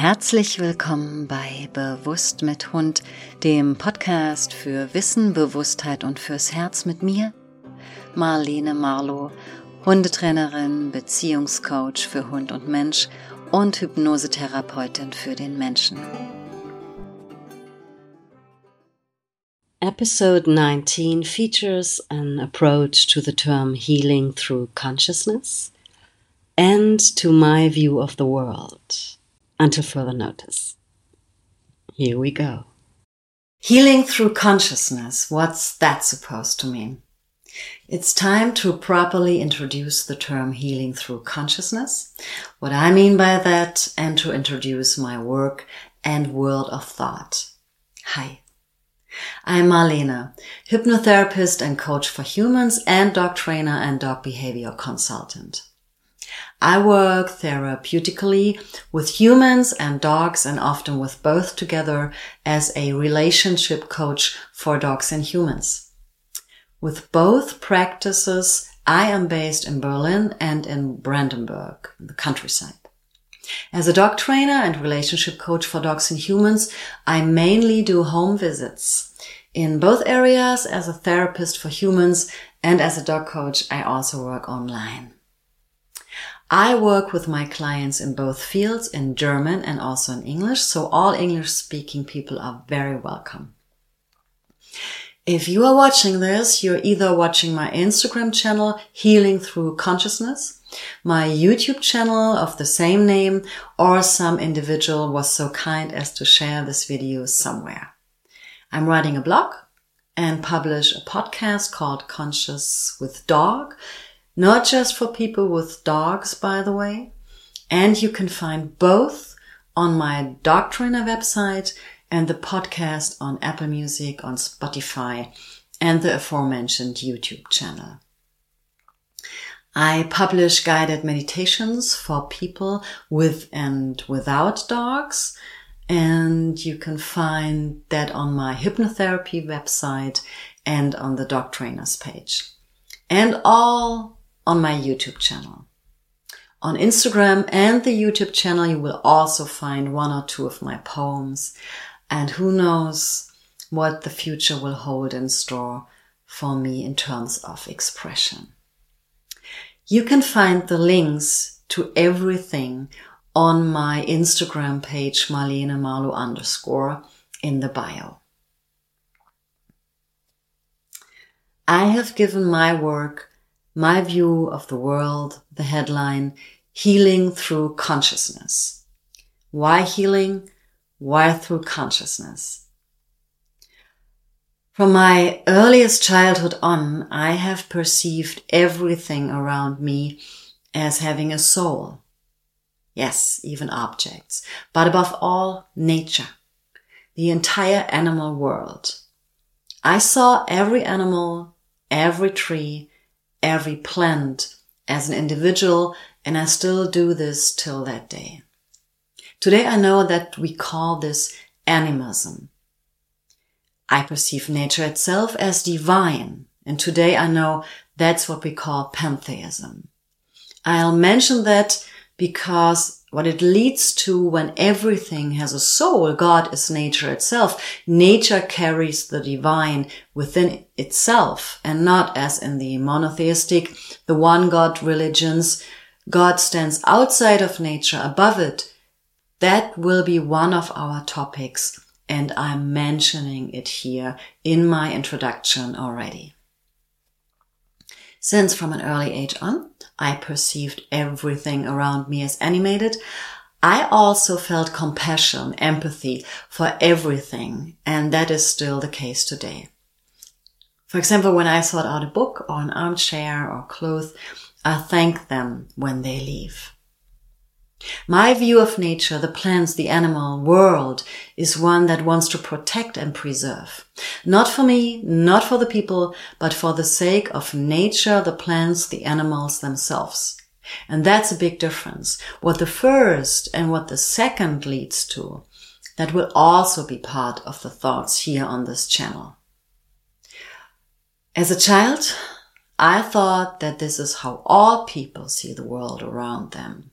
Herzlich willkommen bei Bewusst mit Hund, dem Podcast für Wissen, Bewusstheit und fürs Herz mit mir, Marlene Marlow, Hundetrainerin, Beziehungscoach für Hund und Mensch und Hypnosetherapeutin für den Menschen. Episode 19 features an approach to the term healing through consciousness and to my view of the world. Until further notice. Here we go. Healing through consciousness. What's that supposed to mean? It's time to properly introduce the term healing through consciousness, what I mean by that, and to introduce my work and world of thought. Hi. I'm Marlene, hypnotherapist and coach for humans and dog trainer and dog behavior consultant. I work therapeutically with humans and dogs and often with both together as a relationship coach for dogs and humans. With both practices, I am based in Berlin and in Brandenburg, the countryside. As a dog trainer and relationship coach for dogs and humans, I mainly do home visits. In both areas, as a therapist for humans and as a dog coach, I also work online. I work with my clients in both fields, in German and also in English, so all English speaking people are very welcome. If you are watching this, you're either watching my Instagram channel, Healing Through Consciousness, my YouTube channel of the same name, or some individual was so kind as to share this video somewhere. I'm writing a blog and publish a podcast called Conscious with Dog, not just for people with dogs, by the way. And you can find both on my dog trainer website and the podcast on Apple Music, on Spotify, and the aforementioned YouTube channel. I publish guided meditations for people with and without dogs. And you can find that on my hypnotherapy website and on the dog trainers page. And all on my YouTube channel. On Instagram and the YouTube channel, you will also find one or two of my poems and who knows what the future will hold in store for me in terms of expression. You can find the links to everything on my Instagram page, Marlene Marlow underscore in the bio. I have given my work my view of the world, the headline, Healing Through Consciousness. Why healing? Why through consciousness? From my earliest childhood on, I have perceived everything around me as having a soul. Yes, even objects, but above all, nature, the entire animal world. I saw every animal, every tree, every plant as an individual, and I still do this till that day. Today I know that we call this animism. I perceive nature itself as divine, and today I know that's what we call pantheism. I'll mention that because what it leads to when everything has a soul, God is nature itself. Nature carries the divine within itself and not as in the monotheistic, the one God religions. God stands outside of nature, above it. That will be one of our topics and I'm mentioning it here in my introduction already. Since from an early age on, I perceived everything around me as animated, I also felt compassion, empathy for everything, and that is still the case today. For example, when I sort out a book or an armchair or clothes, I thank them when they leave. My view of nature, the plants, the animal world is one that wants to protect and preserve. Not for me, not for the people, but for the sake of nature, the plants, the animals themselves. And that's a big difference. What the first and what the second leads to, that will also be part of the thoughts here on this channel. As a child, I thought that this is how all people see the world around them.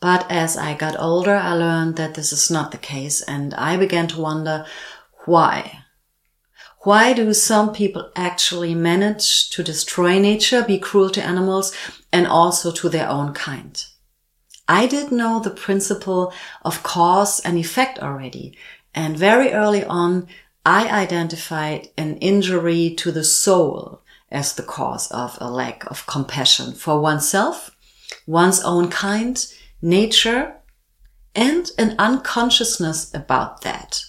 But as I got older, I learned that this is not the case and I began to wonder why. Why do some people actually manage to destroy nature, be cruel to animals and also to their own kind? I did know the principle of cause and effect already. And very early on, I identified an injury to the soul as the cause of a lack of compassion for oneself, one's own kind, nature, and an unconsciousness about that.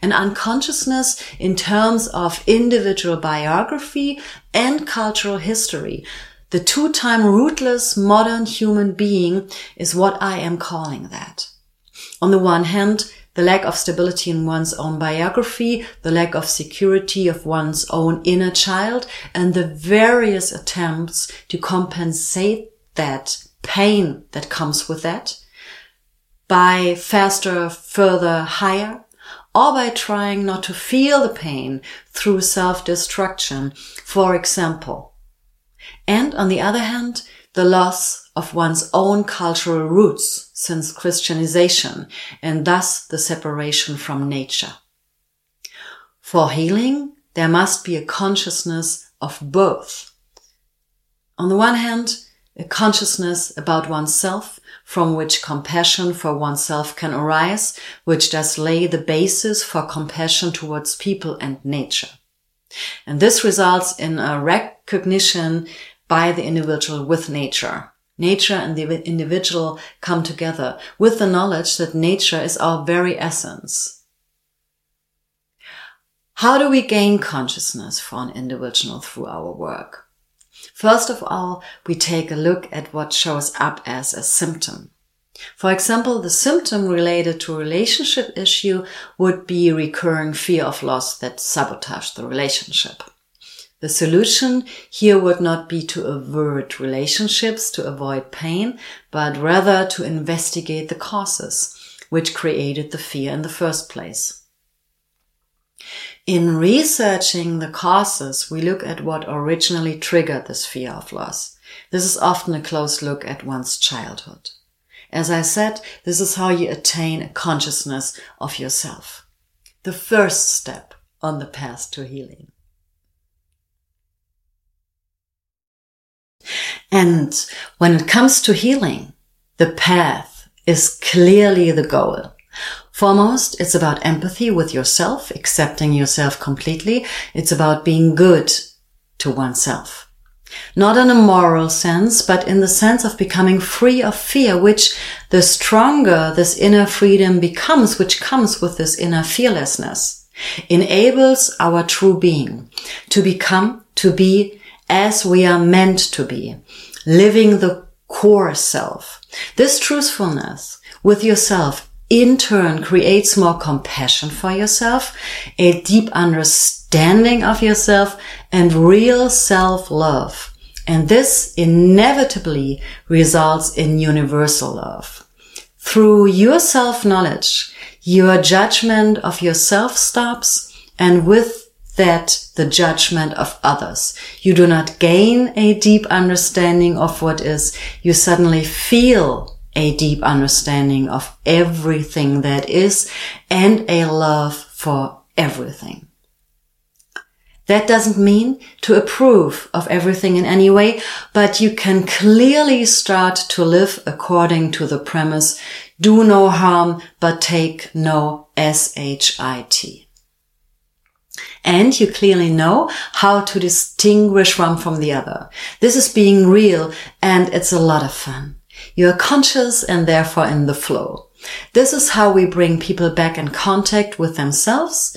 An unconsciousness in terms of individual biography and cultural history. The two-time rootless modern human being is what I am calling that. On the one hand, the lack of stability in one's own biography, the lack of security of one's own inner child, and the various attempts to compensate that pain that comes with that by faster, further, higher, or by trying not to feel the pain through self-destruction, for example. And on the other hand, the loss of one's own cultural roots since Christianization and thus the separation from nature. For healing, there must be a consciousness of both. On the one hand, a consciousness about oneself from which compassion for oneself can arise, which does lay the basis for compassion towards people and nature. And this results in a recognition by the individual with nature. Nature and the individual come together with the knowledge that nature is our very essence. How do we gain consciousness for an individual through our work? First of all, we take a look at what shows up as a symptom. For example, the symptom related to a relationship issue would be recurring fear of loss that sabotage the relationship. The solution here would not be to avert relationships to avoid pain, but rather to investigate the causes which created the fear in the first place. In researching the causes, we look at what originally triggered this fear of loss. This is often a close look at one's childhood. As I said, this is how you attain a consciousness of yourself. The first step on the path to healing. And when it comes to healing, the path is clearly the goal. Foremost, it's about empathy with yourself, accepting yourself completely. It's about being good to oneself. Not in a moral sense, but in the sense of becoming free of fear, which the stronger this inner freedom becomes, which comes with this inner fearlessness, enables our true being to become, to be as we are meant to be, living the core self. This truthfulness with yourself in turn creates more compassion for yourself, a deep understanding of yourself and real self-love. And this inevitably results in universal love. Through your self-knowledge, your judgment of yourself stops and with that the judgment of others. You do not gain a deep understanding of what is. You suddenly feel a deep understanding of everything that is and a love for everything. That doesn't mean to approve of everything in any way, but you can clearly start to live according to the premise, do no harm, but take no S-H-I-T and you clearly know how to distinguish one from the other. This is being real and it's a lot of fun. You are conscious and therefore in the flow. This is how we bring people back in contact with themselves.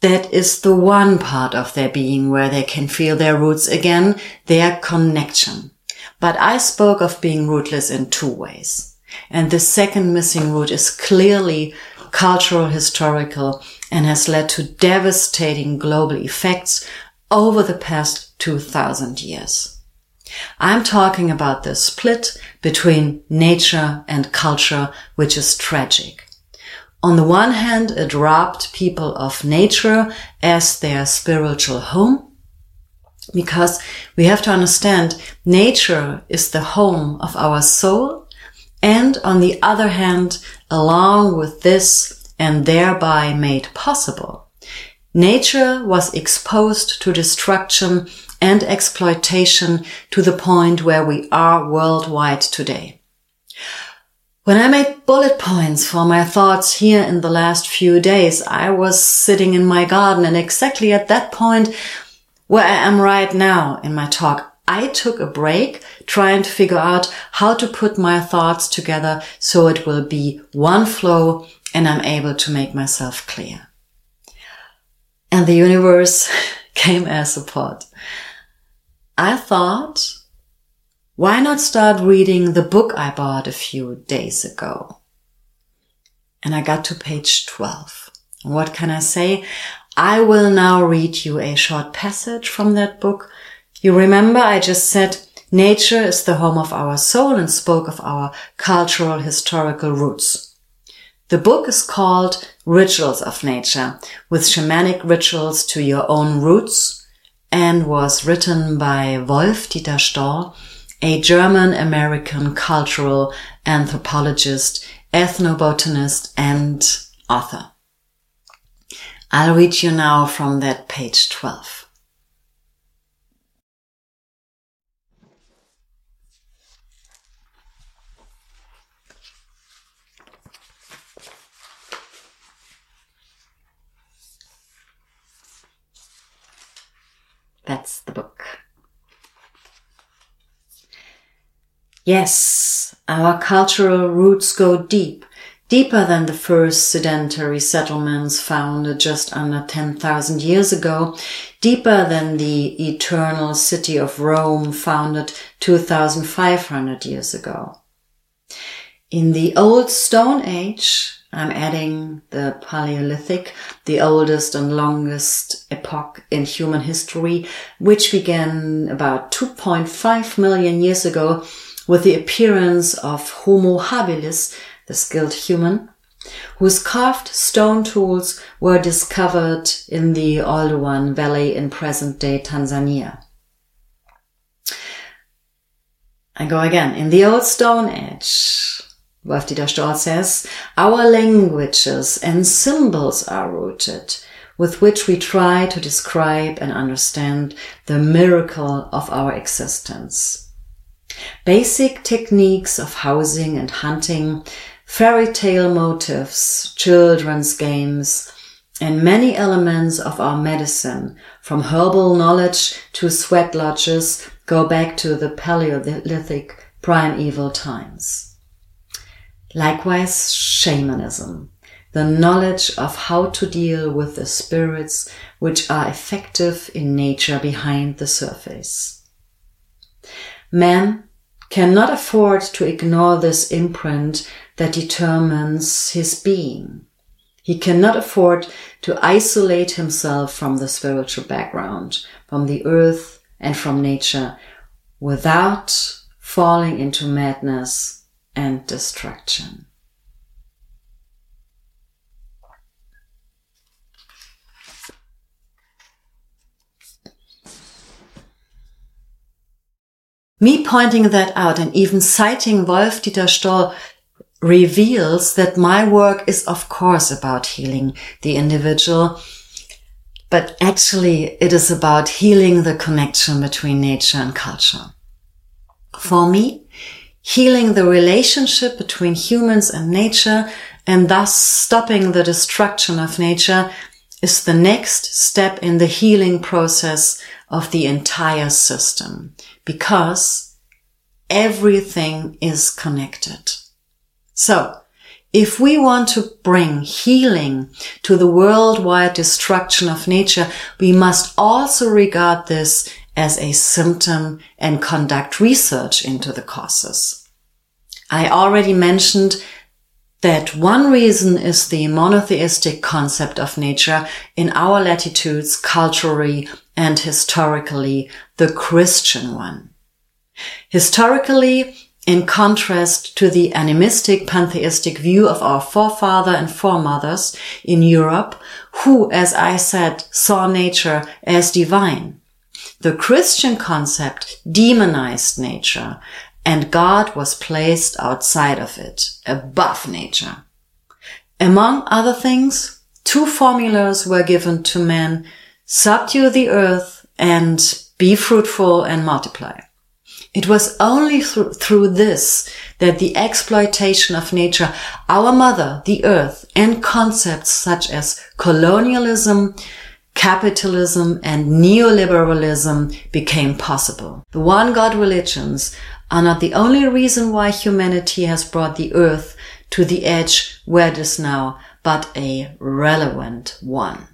That is the one part of their being where they can feel their roots again, their connection. But I spoke of being rootless in two ways. And the second missing root is clearly cultural, historical, and has led to devastating global effects over the past 2000 years. I'm talking about the split between nature and culture, which is tragic. On the one hand, it robbed people of nature as their spiritual home, because we have to understand nature is the home of our soul And on the other hand, along with this and thereby made possible, nature was exposed to destruction and exploitation to the point where we are worldwide today. When I made bullet points for my thoughts here in the last few days, I was sitting in my garden and exactly at that point where I am right now in my talk, I took a break trying to figure out how to put my thoughts together so it will be one flow and I'm able to make myself clear. And the universe came as support. I thought why not start reading the book I bought a few days ago? And I got to page 12. What can I say? I will now read you a short passage from that book. You remember I just said nature is the home of our soul and spoke of our cultural historical roots. The book is called Rituals of Nature with shamanic rituals to your own roots and was written by Wolf Dieter Storl a German American cultural anthropologist, ethnobotanist, and author. I'll read you now from that page 12. That's the book. Yes, our cultural roots go deep, deeper than the first sedentary settlements founded just under 10,000 years ago, deeper than the eternal city of Rome founded 2,500 years ago. In the old Stone Age, I'm adding the Paleolithic, the oldest and longest epoch in human history, which began about 2.5 million years ago with the appearance of Homo habilis, the skilled human, whose carved stone tools were discovered in the Oldowan Valley in present-day Tanzania. I go again. In the Old Stone Age, Wolf-Dieter Storl says, our languages and symbols are rooted, with which we try to describe and understand the miracle of our existence. Basic techniques of housing and hunting, fairy tale motifs, children's games, and many elements of our medicine, from herbal knowledge to sweat lodges, go back to the Paleolithic primeval times. Likewise, shamanism, the knowledge of how to deal with the spirits which are effective in nature behind the surface. Man cannot afford to ignore this imprint that determines his being. He cannot afford to isolate himself from the spiritual background, from the earth and from nature without falling into madness and destruction. Me pointing that out and even citing Wolf Dieter Storl reveals that my work is of course about healing the individual, but actually it is about healing the connection between nature and culture. For me, healing the relationship between humans and nature and thus stopping the destruction of nature is the next step in the healing process of the entire system because everything is connected. So if we want to bring healing to the worldwide destruction of nature, we must also regard this as a symptom and conduct research into the causes. I already mentioned that one reason is the monotheistic concept of nature in our latitudes culturally and historically the Christian one. Historically, in contrast to the animistic pantheistic view of our forefather and foremothers in Europe, who, as I said, saw nature as divine. The Christian concept demonized nature and God was placed outside of it, above nature. Among other things, two formulas were given to men, subdue the earth and be fruitful and multiply. It was only through, through this that the exploitation of nature, our mother, the earth, and concepts such as colonialism, capitalism, and neoliberalism became possible. The one God religions are not the only reason why humanity has brought the earth to the edge where it is now, but a relevant one.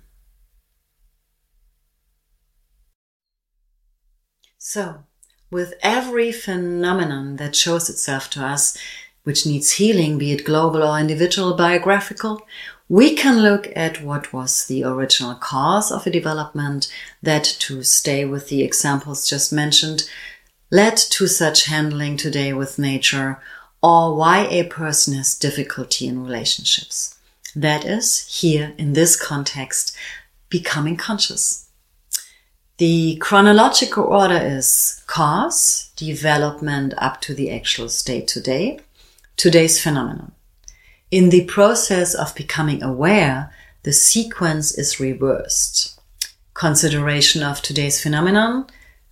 So, with every phenomenon that shows itself to us, which needs healing, be it global or individual biographical, we can look at what was the original cause of a development that, to stay with the examples just mentioned, led to such handling today with nature, or why a person has difficulty in relationships. That is, here in this context, becoming conscious. The chronological order is cause, development up to the actual state today, today's phenomenon. In the process of becoming aware, the sequence is reversed. Consideration of today's phenomenon,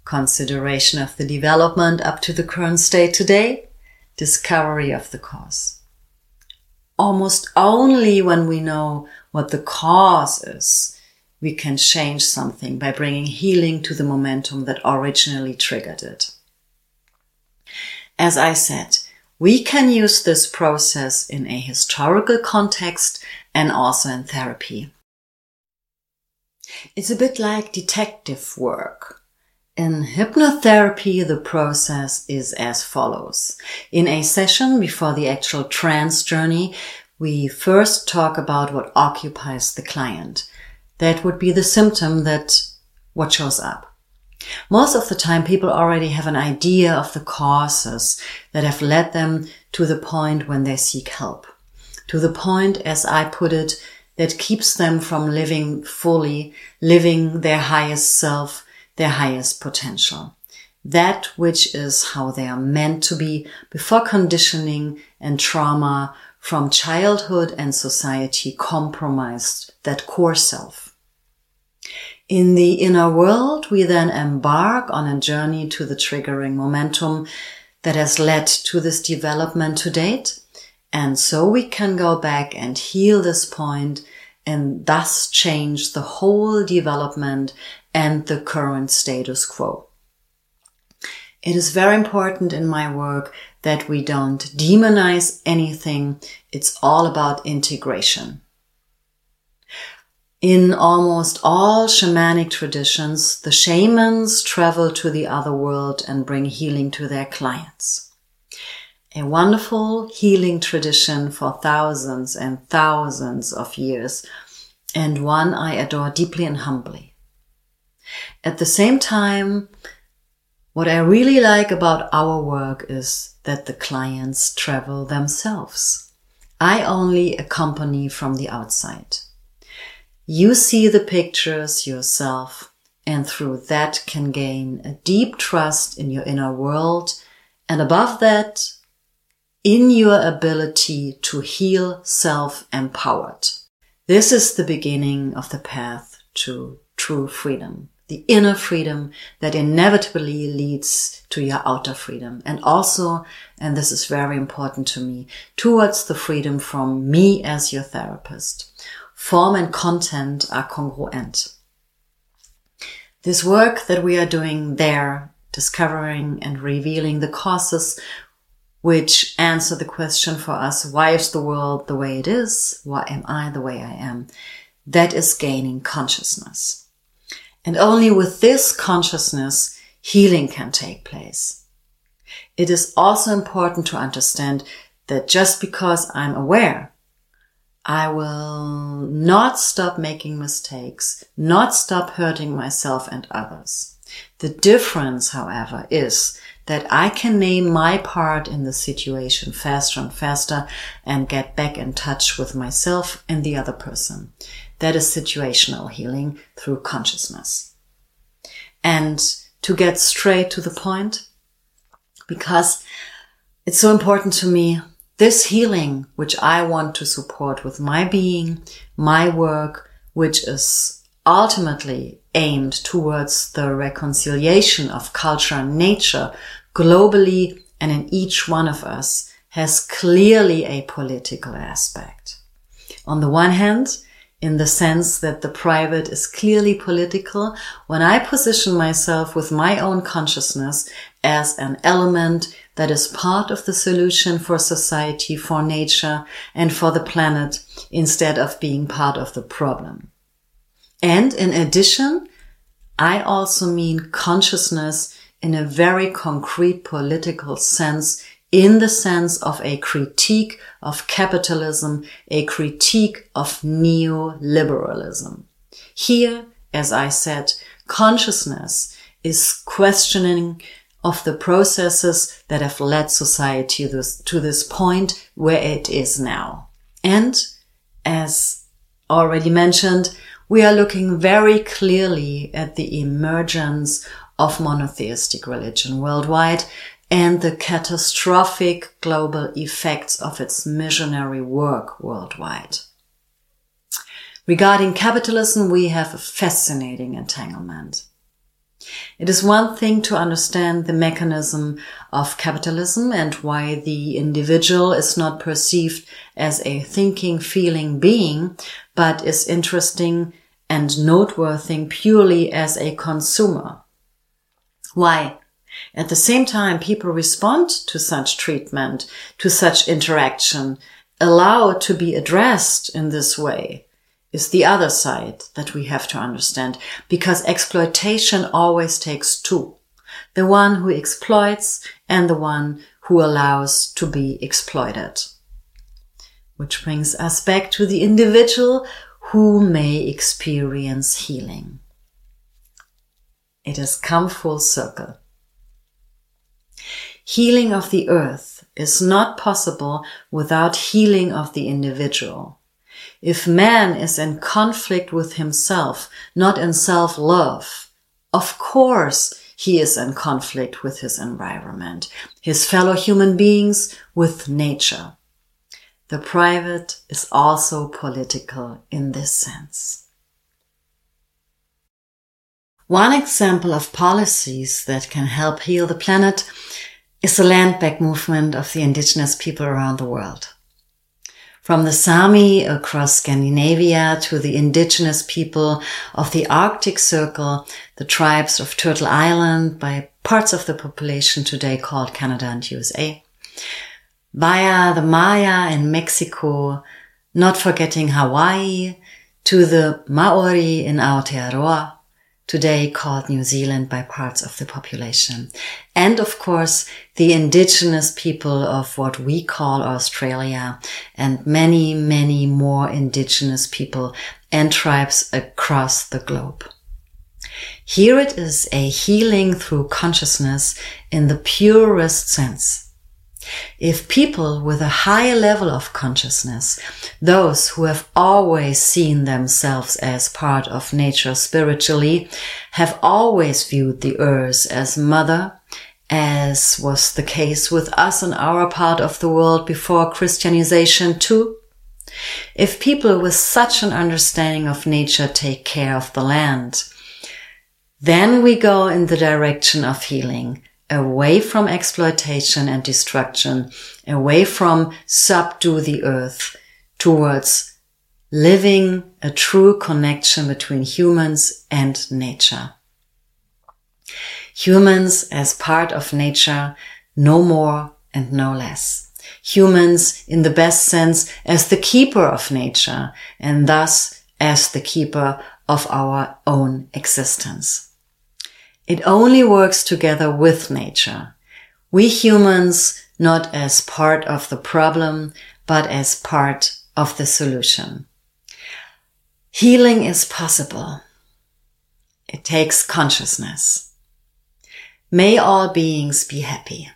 consideration of the development up to the current state today, discovery of the cause. Almost only when we know what the cause is, we can change something by bringing healing to the momentum that originally triggered it. As I said, we can use this process in a historical context and also in therapy. It's a bit like detective work. In hypnotherapy, the process is as follows. In a session before the actual trance journey, we first talk about what occupies the client that would be the symptom that what shows up. Most of the time, people already have an idea of the causes that have led them to the point when they seek help. To the point, as I put it, that keeps them from living fully, living their highest self, their highest potential. That which is how they are meant to be before conditioning and trauma from childhood and society compromised that core self. In the inner world, we then embark on a journey to the triggering momentum that has led to this development to date. And so we can go back and heal this point and thus change the whole development and the current status quo. It is very important in my work that we don't demonize anything. It's all about integration. In almost all shamanic traditions, the shamans travel to the other world and bring healing to their clients. A wonderful healing tradition for thousands and thousands of years, and one I adore deeply and humbly. At the same time, what I really like about our work is that the clients travel themselves. I only accompany from the outside. You see the pictures yourself and through that can gain a deep trust in your inner world and above that, in your ability to heal self empowered. This is the beginning of the path to true freedom, the inner freedom that inevitably leads to your outer freedom. And also, and this is very important to me, towards the freedom from me as your therapist form and content are congruent. This work that we are doing there, discovering and revealing the causes which answer the question for us, why is the world the way it is? Why am I the way I am? That is gaining consciousness. And only with this consciousness, healing can take place. It is also important to understand that just because I'm aware I will not stop making mistakes, not stop hurting myself and others. The difference, however, is that I can name my part in the situation faster and faster and get back in touch with myself and the other person. That is situational healing through consciousness. And to get straight to the point, because it's so important to me. This healing, which I want to support with my being, my work, which is ultimately aimed towards the reconciliation of culture and nature globally and in each one of us has clearly a political aspect. On the one hand, in the sense that the private is clearly political when I position myself with my own consciousness as an element that is part of the solution for society, for nature, and for the planet instead of being part of the problem. And in addition, I also mean consciousness in a very concrete political sense in the sense of a critique of capitalism, a critique of neoliberalism. Here, as I said, consciousness is questioning of the processes that have led society to this, to this point where it is now. And as already mentioned, we are looking very clearly at the emergence of monotheistic religion worldwide and the catastrophic global effects of its missionary work worldwide. Regarding capitalism, we have a fascinating entanglement. It is one thing to understand the mechanism of capitalism and why the individual is not perceived as a thinking, feeling being, but is interesting and noteworthy purely as a consumer. Why? At the same time, people respond to such treatment, to such interaction, allow to be addressed in this way is the other side that we have to understand because exploitation always takes two. The one who exploits and the one who allows to be exploited. Which brings us back to the individual who may experience healing. It has come full circle. Healing of the earth is not possible without healing of the individual. If man is in conflict with himself, not in self-love, of course he is in conflict with his environment, his fellow human beings, with nature. The private is also political in this sense. One example of policies that can help heal the planet is the land back movement of the indigenous people around the world. From the Sami across Scandinavia to the indigenous people of the Arctic Circle, the tribes of Turtle Island by parts of the population today called Canada and USA, via the Maya in Mexico, not forgetting Hawaii, to the Maori in Aotearoa, today called New Zealand by parts of the population. And of course, the indigenous people of what we call Australia and many, many more indigenous people and tribes across the globe. Here it is a healing through consciousness in the purest sense. If people with a high level of consciousness, those who have always seen themselves as part of nature spiritually, have always viewed the earth as mother, as was the case with us in our part of the world before Christianization too, if people with such an understanding of nature take care of the land, then we go in the direction of healing away from exploitation and destruction, away from subdue the earth towards living a true connection between humans and nature. Humans as part of nature, no more and no less. Humans in the best sense as the keeper of nature and thus as the keeper of our own existence. It only works together with nature. We humans not as part of the problem, but as part of the solution. Healing is possible. It takes consciousness. May all beings be happy.